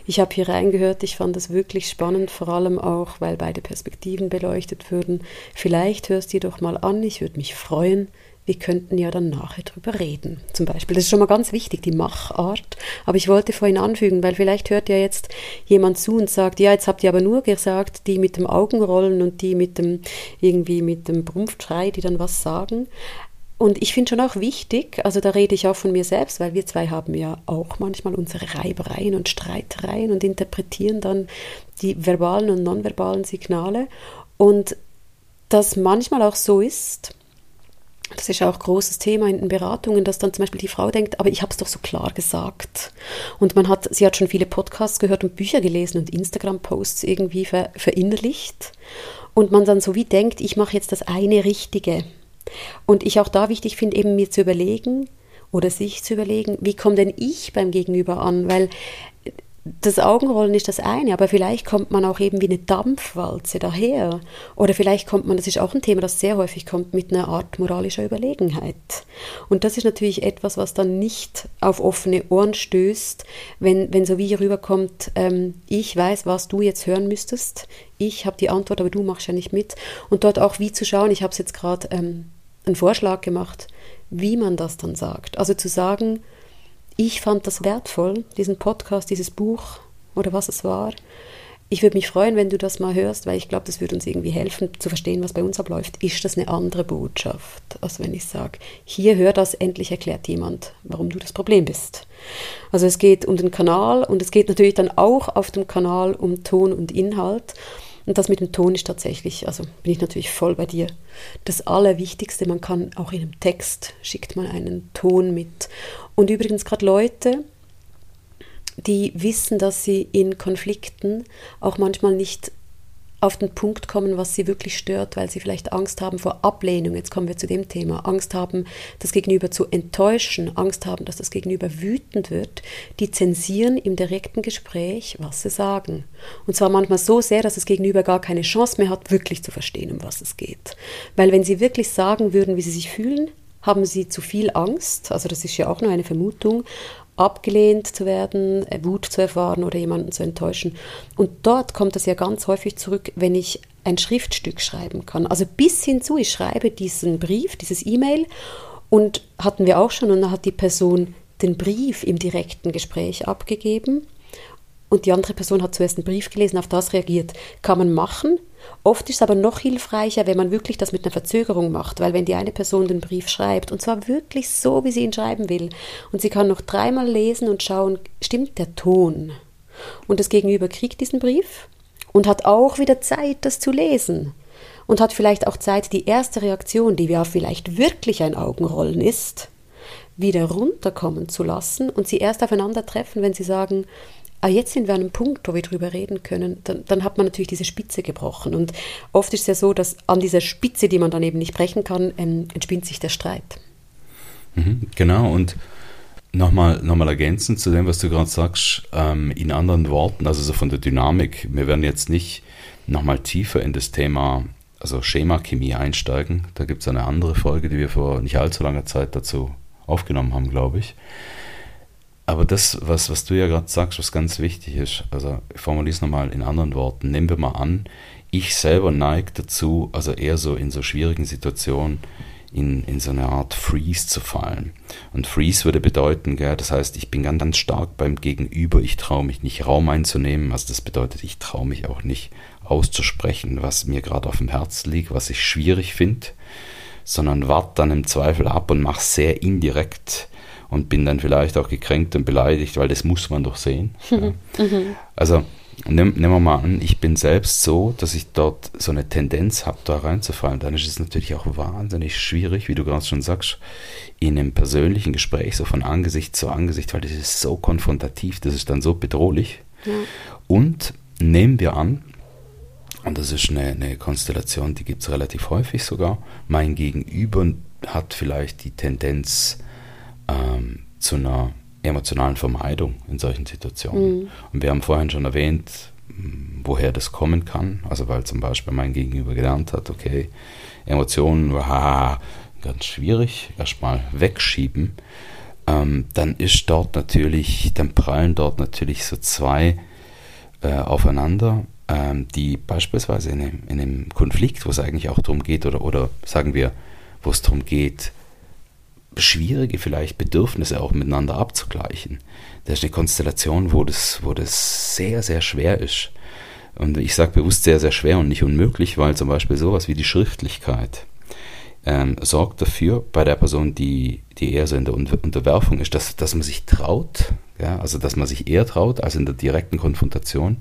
ich habe hier reingehört, ich fand das wirklich spannend, vor allem auch, weil beide Perspektiven beleuchtet würden. Vielleicht hörst du dir doch mal an, ich würde mich freuen, wir könnten ja dann nachher drüber reden. Zum Beispiel. Das ist schon mal ganz wichtig, die Machart. Aber ich wollte vorhin anfügen, weil vielleicht hört ja jetzt jemand zu und sagt, ja, jetzt habt ihr aber nur gesagt, die mit dem Augenrollen und die mit dem irgendwie mit dem Brumpfschrei, die dann was sagen. Und ich finde schon auch wichtig, also da rede ich auch von mir selbst, weil wir zwei haben ja auch manchmal unsere Reibereien und Streitereien und interpretieren dann die verbalen und nonverbalen Signale. Und das manchmal auch so ist, das ist auch ein großes Thema in den Beratungen, dass dann zum Beispiel die Frau denkt, aber ich habe es doch so klar gesagt. Und man hat, sie hat schon viele Podcasts gehört und Bücher gelesen und Instagram-Posts irgendwie ver, verinnerlicht. Und man dann so wie denkt, ich mache jetzt das eine Richtige. Und ich auch da wichtig finde, eben mir zu überlegen oder sich zu überlegen, wie komme denn ich beim Gegenüber an? Weil das Augenrollen ist das eine, aber vielleicht kommt man auch eben wie eine Dampfwalze daher. Oder vielleicht kommt man, das ist auch ein Thema, das sehr häufig kommt, mit einer Art moralischer Überlegenheit. Und das ist natürlich etwas, was dann nicht auf offene Ohren stößt, wenn, wenn so wie hier rüberkommt, ähm, ich weiß, was du jetzt hören müsstest, ich habe die Antwort, aber du machst ja nicht mit. Und dort auch wie zu schauen, ich habe es jetzt gerade ähm, einen Vorschlag gemacht, wie man das dann sagt. Also zu sagen, ich fand das wertvoll, diesen Podcast, dieses Buch oder was es war. Ich würde mich freuen, wenn du das mal hörst, weil ich glaube, das würde uns irgendwie helfen zu verstehen, was bei uns abläuft. Ist das eine andere Botschaft, als wenn ich sage, hier hör das, endlich erklärt jemand, warum du das Problem bist. Also es geht um den Kanal und es geht natürlich dann auch auf dem Kanal um Ton und Inhalt. Und das mit dem Ton ist tatsächlich, also bin ich natürlich voll bei dir. Das Allerwichtigste, man kann auch in einem Text, schickt man einen Ton mit. Und übrigens gerade Leute, die wissen, dass sie in Konflikten auch manchmal nicht auf den Punkt kommen, was sie wirklich stört, weil sie vielleicht Angst haben vor Ablehnung. Jetzt kommen wir zu dem Thema. Angst haben, das Gegenüber zu enttäuschen, Angst haben, dass das Gegenüber wütend wird. Die zensieren im direkten Gespräch, was sie sagen. Und zwar manchmal so sehr, dass das Gegenüber gar keine Chance mehr hat, wirklich zu verstehen, um was es geht. Weil wenn sie wirklich sagen würden, wie sie sich fühlen, haben sie zu viel Angst, also das ist ja auch nur eine Vermutung, abgelehnt zu werden, äh, Wut zu erfahren oder jemanden zu enttäuschen. Und dort kommt das ja ganz häufig zurück, wenn ich ein Schriftstück schreiben kann. Also bis hinzu, ich schreibe diesen Brief, dieses E-Mail und hatten wir auch schon und dann hat die Person den Brief im direkten Gespräch abgegeben und die andere Person hat zuerst einen Brief gelesen, auf das reagiert. Kann man machen, Oft ist es aber noch hilfreicher, wenn man wirklich das mit einer Verzögerung macht, weil wenn die eine Person den Brief schreibt, und zwar wirklich so, wie sie ihn schreiben will, und sie kann noch dreimal lesen und schauen, stimmt der Ton? Und das Gegenüber kriegt diesen Brief und hat auch wieder Zeit, das zu lesen. Und hat vielleicht auch Zeit, die erste Reaktion, die ja vielleicht wirklich ein Augenrollen ist, wieder runterkommen zu lassen und sie erst aufeinandertreffen, wenn sie sagen, ah, jetzt sind wir an einem Punkt, wo wir drüber reden können, dann, dann hat man natürlich diese Spitze gebrochen. Und oft ist es ja so, dass an dieser Spitze, die man dann eben nicht brechen kann, ähm, entspinnt sich der Streit. Mhm, genau, und nochmal noch mal ergänzend zu dem, was du gerade sagst, ähm, in anderen Worten, also so von der Dynamik, wir werden jetzt nicht nochmal tiefer in das Thema, also Schemachemie einsteigen. Da gibt es eine andere Folge, die wir vor nicht allzu langer Zeit dazu aufgenommen haben, glaube ich. Aber das, was, was du ja gerade sagst, was ganz wichtig ist, also ich formuliere es nochmal in anderen Worten, nehmen wir mal an, ich selber neige dazu, also eher so in so schwierigen Situationen, in, in so eine Art Freeze zu fallen. Und Freeze würde bedeuten, gell, das heißt, ich bin ganz, ganz stark beim Gegenüber, ich traue mich nicht Raum einzunehmen, also das bedeutet, ich traue mich auch nicht auszusprechen, was mir gerade auf dem Herz liegt, was ich schwierig finde, sondern warte dann im Zweifel ab und mache sehr indirekt und bin dann vielleicht auch gekränkt und beleidigt, weil das muss man doch sehen. Mhm. Ja. Also nehmen wir mal an, ich bin selbst so, dass ich dort so eine Tendenz habe, da reinzufallen. Dann ist es natürlich auch wahnsinnig schwierig, wie du gerade schon sagst, in einem persönlichen Gespräch, so von Angesicht zu Angesicht, weil das ist so konfrontativ, das ist dann so bedrohlich. Ja. Und nehmen wir an, und das ist eine, eine Konstellation, die gibt es relativ häufig sogar, mein Gegenüber hat vielleicht die Tendenz, ähm, zu einer emotionalen Vermeidung in solchen Situationen. Mhm. Und wir haben vorhin schon erwähnt, woher das kommen kann. Also weil zum Beispiel mein Gegenüber gelernt hat, okay, Emotionen, aha, ganz schwierig, erstmal wegschieben. Ähm, dann ist dort natürlich, dann prallen dort natürlich so zwei äh, aufeinander, ähm, die beispielsweise in einem, in einem Konflikt, wo es eigentlich auch darum geht, oder, oder sagen wir, wo es darum geht, schwierige vielleicht Bedürfnisse auch miteinander abzugleichen. Das ist eine Konstellation, wo das, wo das sehr, sehr schwer ist. Und ich sage bewusst sehr, sehr schwer und nicht unmöglich, weil zum Beispiel sowas wie die Schriftlichkeit ähm, sorgt dafür, bei der Person, die, die eher so in der Unterwerfung ist, dass, dass man sich traut, ja, also dass man sich eher traut als in der direkten Konfrontation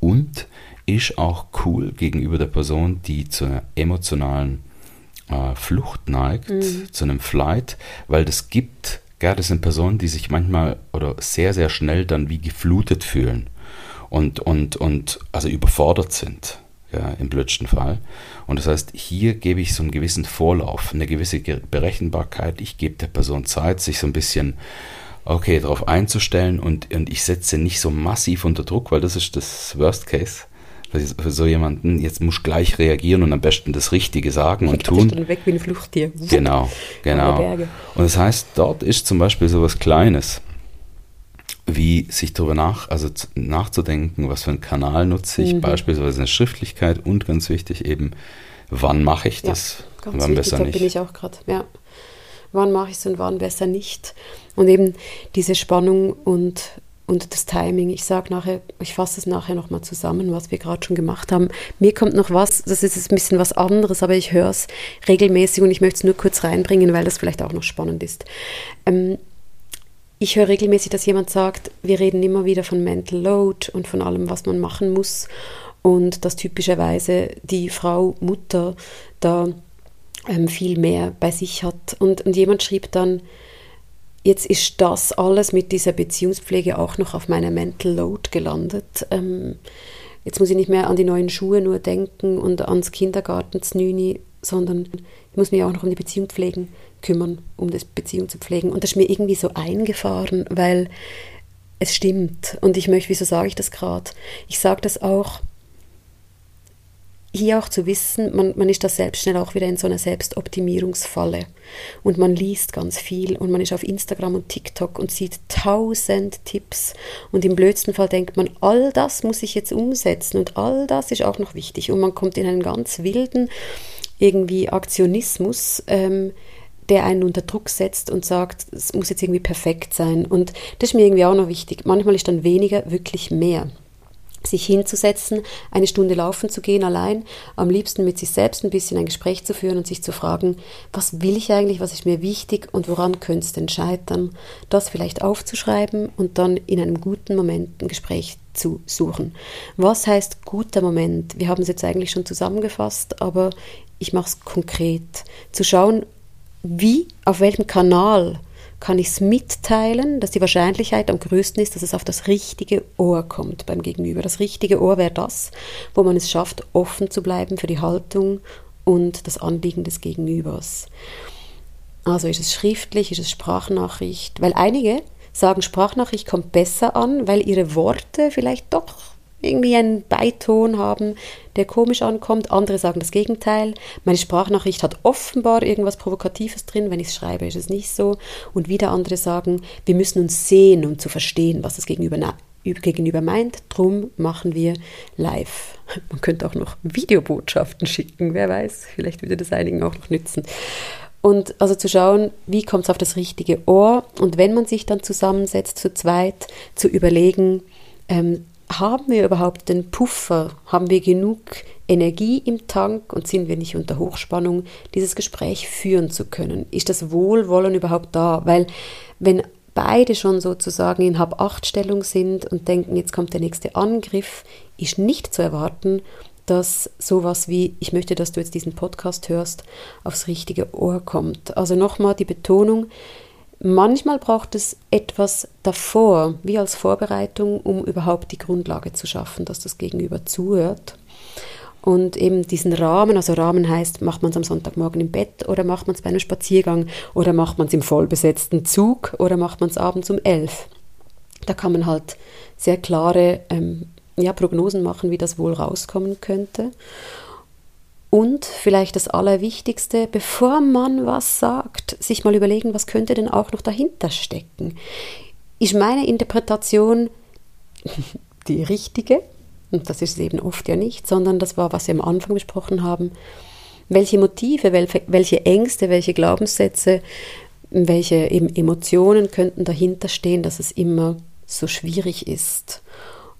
und ist auch cool gegenüber der Person, die zu einer emotionalen äh, Flucht neigt, mhm. zu einem Flight, weil das gibt, ja, das sind Personen, die sich manchmal oder sehr, sehr schnell dann wie geflutet fühlen und, und, und also überfordert sind. Ja, im blödsten Fall. Und das heißt, hier gebe ich so einen gewissen Vorlauf, eine gewisse Berechenbarkeit. Ich gebe der Person Zeit, sich so ein bisschen okay, darauf einzustellen und, und ich setze nicht so massiv unter Druck, weil das ist das Worst Case. Für so jemanden, jetzt muss gleich reagieren und am besten das Richtige sagen und tun. Dann weg wie ein Fluchttier. Genau, genau. Und das heißt, dort ist zum Beispiel so was Kleines, wie sich darüber nach, also nachzudenken, was für einen Kanal nutze ich, mhm. beispielsweise eine Schriftlichkeit und ganz wichtig eben, wann mache ich das, ja, wann wichtig, besser nicht. bin ich auch gerade, ja. Wann mache ich es und wann besser nicht. Und eben diese Spannung und und das Timing. Ich sage nachher, ich fasse es nachher nochmal zusammen, was wir gerade schon gemacht haben. Mir kommt noch was, das ist ein bisschen was anderes, aber ich höre es regelmäßig und ich möchte es nur kurz reinbringen, weil das vielleicht auch noch spannend ist. Ähm, ich höre regelmäßig, dass jemand sagt, wir reden immer wieder von Mental Load und von allem, was man machen muss und dass typischerweise die Frau Mutter da ähm, viel mehr bei sich hat. Und, und jemand schrieb dann, Jetzt ist das alles mit dieser Beziehungspflege auch noch auf meiner Mental Load gelandet. Ähm, jetzt muss ich nicht mehr an die neuen Schuhe nur denken und ans Kindergarten sondern ich muss mich auch noch um die Beziehung pflegen, kümmern, um das Beziehung zu pflegen. Und das ist mir irgendwie so eingefahren, weil es stimmt. Und ich möchte, wieso sage ich das gerade? Ich sage das auch hier auch zu wissen, man, man ist da selbst schnell auch wieder in so einer Selbstoptimierungsfalle. Und man liest ganz viel und man ist auf Instagram und TikTok und sieht tausend Tipps. Und im blödsten Fall denkt man, all das muss ich jetzt umsetzen und all das ist auch noch wichtig. Und man kommt in einen ganz wilden irgendwie Aktionismus. Ähm, der einen unter Druck setzt und sagt, es muss jetzt irgendwie perfekt sein. Und das ist mir irgendwie auch noch wichtig. Manchmal ist dann weniger wirklich mehr sich hinzusetzen, eine Stunde laufen zu gehen allein, am liebsten mit sich selbst ein bisschen ein Gespräch zu führen und sich zu fragen, was will ich eigentlich, was ist mir wichtig und woran könnte es denn scheitern, das vielleicht aufzuschreiben und dann in einem guten Moment ein Gespräch zu suchen. Was heißt guter Moment? Wir haben es jetzt eigentlich schon zusammengefasst, aber ich mache es konkret. Zu schauen, wie, auf welchem Kanal kann ich es mitteilen, dass die Wahrscheinlichkeit am größten ist, dass es auf das richtige Ohr kommt beim Gegenüber. Das richtige Ohr wäre das, wo man es schafft, offen zu bleiben für die Haltung und das Anliegen des Gegenübers. Also ist es schriftlich, ist es Sprachnachricht? Weil einige sagen, Sprachnachricht kommt besser an, weil ihre Worte vielleicht doch irgendwie einen Beiton haben, der komisch ankommt. Andere sagen das Gegenteil. Meine Sprachnachricht hat offenbar irgendwas Provokatives drin. Wenn ich es schreibe, ist es nicht so. Und wieder andere sagen, wir müssen uns sehen, um zu verstehen, was das Gegenüber, gegenüber meint. Drum machen wir live. Man könnte auch noch Videobotschaften schicken. Wer weiß, vielleicht würde das einigen auch noch nützen. Und also zu schauen, wie kommt es auf das richtige Ohr und wenn man sich dann zusammensetzt zu zweit, zu überlegen, ähm, haben wir überhaupt den Puffer? Haben wir genug Energie im Tank und sind wir nicht unter Hochspannung, dieses Gespräch führen zu können? Ist das Wohlwollen überhaupt da? Weil wenn beide schon sozusagen in Hab-Acht-Stellung sind und denken, jetzt kommt der nächste Angriff, ist nicht zu erwarten, dass sowas wie, ich möchte, dass du jetzt diesen Podcast hörst, aufs richtige Ohr kommt. Also nochmal die Betonung, Manchmal braucht es etwas davor, wie als Vorbereitung, um überhaupt die Grundlage zu schaffen, dass das Gegenüber zuhört. Und eben diesen Rahmen, also Rahmen heißt, macht man es am Sonntagmorgen im Bett oder macht man es bei einem Spaziergang oder macht man es im vollbesetzten Zug oder macht man es abends um elf. Da kann man halt sehr klare ähm, ja, Prognosen machen, wie das wohl rauskommen könnte. Und vielleicht das Allerwichtigste, bevor man was sagt, sich mal überlegen, was könnte denn auch noch dahinter stecken. Ist meine Interpretation die richtige? Und das ist es eben oft ja nicht, sondern das war, was wir am Anfang besprochen haben. Welche Motive, welche Ängste, welche Glaubenssätze, welche eben Emotionen könnten dahinter stehen, dass es immer so schwierig ist.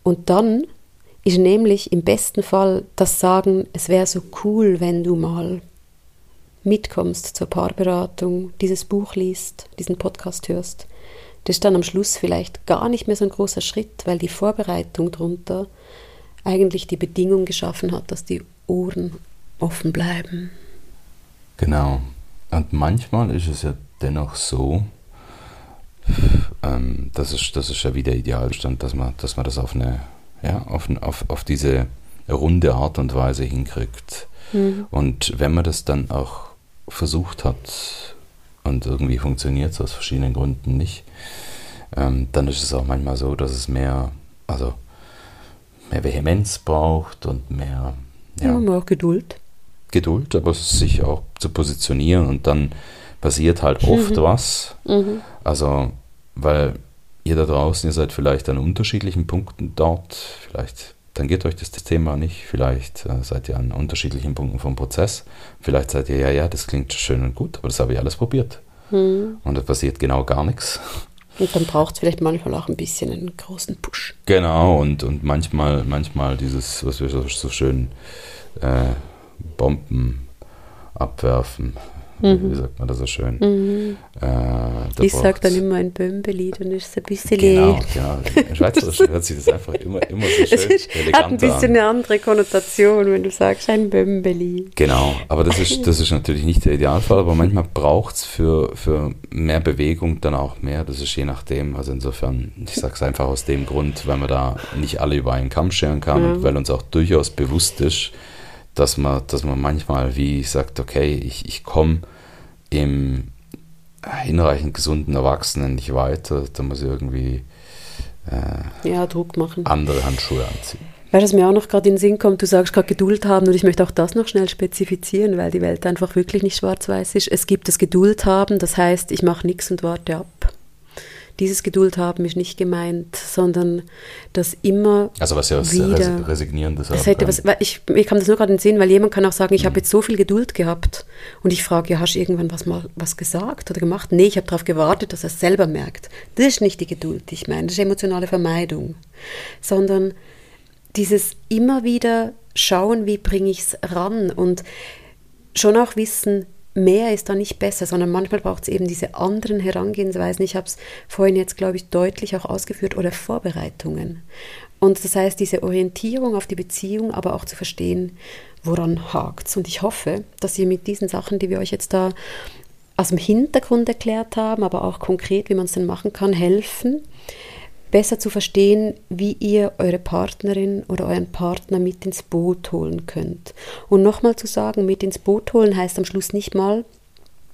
Und dann ist nämlich im besten Fall das Sagen, es wäre so cool, wenn du mal mitkommst zur Paarberatung, dieses Buch liest, diesen Podcast hörst. Das ist dann am Schluss vielleicht gar nicht mehr so ein großer Schritt, weil die Vorbereitung darunter eigentlich die Bedingung geschaffen hat, dass die Ohren offen bleiben. Genau. Und manchmal ist es ja dennoch so, ähm, das, ist, das ist ja wieder Idealstand, dass man, dass man das auf eine ja, auf, auf, auf diese runde Art und Weise hinkriegt. Mhm. Und wenn man das dann auch versucht hat und irgendwie funktioniert es aus verschiedenen Gründen nicht, ähm, dann ist es auch manchmal so, dass es mehr, also mehr Vehemenz braucht und mehr ja, ja auch Geduld. Geduld, aber sich auch zu positionieren und dann passiert halt oft mhm. was. Mhm. Also, weil ihr da draußen, ihr seid vielleicht an unterschiedlichen Punkten dort, vielleicht tangiert euch das, das Thema nicht, vielleicht äh, seid ihr an unterschiedlichen Punkten vom Prozess, vielleicht seid ihr, ja, ja, das klingt schön und gut, aber das habe ich alles probiert. Mhm. Und da passiert genau gar nichts. Und dann braucht es vielleicht manchmal auch ein bisschen einen großen Push. Genau, und, und manchmal, manchmal dieses, was wir so, so schön äh, Bomben abwerfen, Mhm. Wie sagt man das so schön? Mhm. Äh, ich sage dann immer ein Bömbeli, dann ist es ein bisschen. Genau, genau. In Schweizerisch hört sich das einfach immer, immer so schön es hat ein bisschen an. eine andere Konnotation, wenn du sagst ein Bömbeli. Genau, aber das ist, das ist natürlich nicht der Idealfall, aber manchmal braucht es für, für mehr Bewegung dann auch mehr. Das ist je nachdem. Also insofern, ich sage es einfach aus dem Grund, weil man da nicht alle über einen Kamm scheren kann ja. und weil uns auch durchaus bewusst ist, dass man, dass man manchmal wie sagt, okay, ich, ich komme im hinreichend gesunden Erwachsenen nicht weiter, da muss ich irgendwie äh, ja, Druck machen. andere Handschuhe anziehen. Weil das mir auch noch gerade in den Sinn kommt, du sagst gerade Geduld haben und ich möchte auch das noch schnell spezifizieren, weil die Welt einfach wirklich nicht schwarz-weiß ist. Es gibt das Geduld haben, das heißt, ich mache nichts und warte ab dieses Geduld haben ist nicht gemeint, sondern das immer Also was ja was wieder, Resignierendes das hätte was, ich, ich kann das nur gerade in sehen, weil jemand kann auch sagen, ich mhm. habe jetzt so viel Geduld gehabt und ich frage, ja, hast du irgendwann was mal was gesagt oder gemacht? Nee, ich habe darauf gewartet, dass er es selber merkt. Das ist nicht die Geduld, die ich meine, das ist emotionale Vermeidung, sondern dieses immer wieder schauen, wie bringe ich es ran und schon auch wissen, mehr ist da nicht besser, sondern manchmal braucht es eben diese anderen Herangehensweisen. Ich habe es vorhin jetzt, glaube ich, deutlich auch ausgeführt oder Vorbereitungen. Und das heißt, diese Orientierung auf die Beziehung, aber auch zu verstehen, woran hakt es. Und ich hoffe, dass ihr mit diesen Sachen, die wir euch jetzt da aus dem Hintergrund erklärt haben, aber auch konkret, wie man es denn machen kann, helfen, besser zu verstehen, wie ihr eure Partnerin oder euren Partner mit ins Boot holen könnt. Und nochmal zu sagen, mit ins Boot holen heißt am Schluss nicht mal,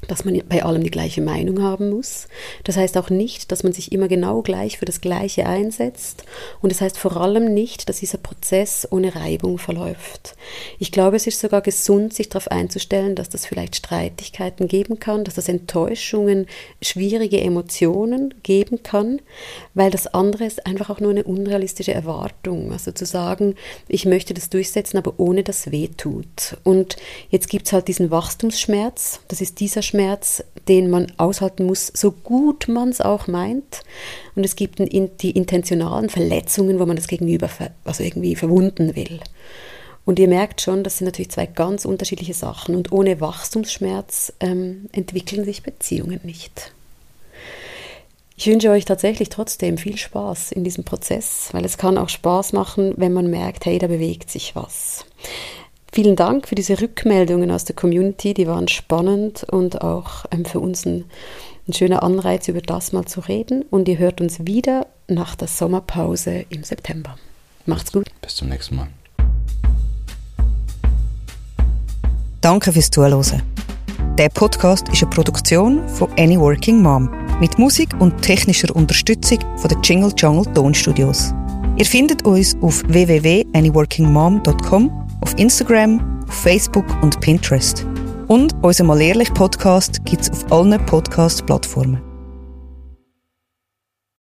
dass man bei allem die gleiche Meinung haben muss. Das heißt auch nicht, dass man sich immer genau gleich für das Gleiche einsetzt. Und das heißt vor allem nicht, dass dieser Prozess ohne Reibung verläuft. Ich glaube, es ist sogar gesund, sich darauf einzustellen, dass das vielleicht Streitigkeiten geben kann, dass das Enttäuschungen, schwierige Emotionen geben kann, weil das andere ist einfach auch nur eine unrealistische Erwartung. Also zu sagen, ich möchte das durchsetzen, aber ohne dass weh tut. Und jetzt gibt es halt diesen Wachstumsschmerz. Das ist dieser Schmerz, den man aushalten muss, so gut man es auch meint. Und es gibt die intentionalen Verletzungen, wo man das Gegenüber also irgendwie verwunden will. Und ihr merkt schon, das sind natürlich zwei ganz unterschiedliche Sachen. Und ohne Wachstumsschmerz ähm, entwickeln sich Beziehungen nicht. Ich wünsche euch tatsächlich trotzdem viel Spaß in diesem Prozess, weil es kann auch Spaß machen, wenn man merkt, hey, da bewegt sich was. Vielen Dank für diese Rückmeldungen aus der Community, die waren spannend und auch ähm, für uns ein, ein schöner Anreiz, über das mal zu reden. Und ihr hört uns wieder nach der Sommerpause im September. Macht's gut. Bis zum nächsten Mal. Danke fürs Zuhören. Der Podcast ist eine Produktion von Any Working Mom mit Musik und technischer Unterstützung von den Jingle Jungle Tonstudios. Ihr findet uns auf www.anyworkingmom.com auf Instagram, auf Facebook und Pinterest. Und unser Mal ehrlich Podcast gibt es auf allen Podcast-Plattformen.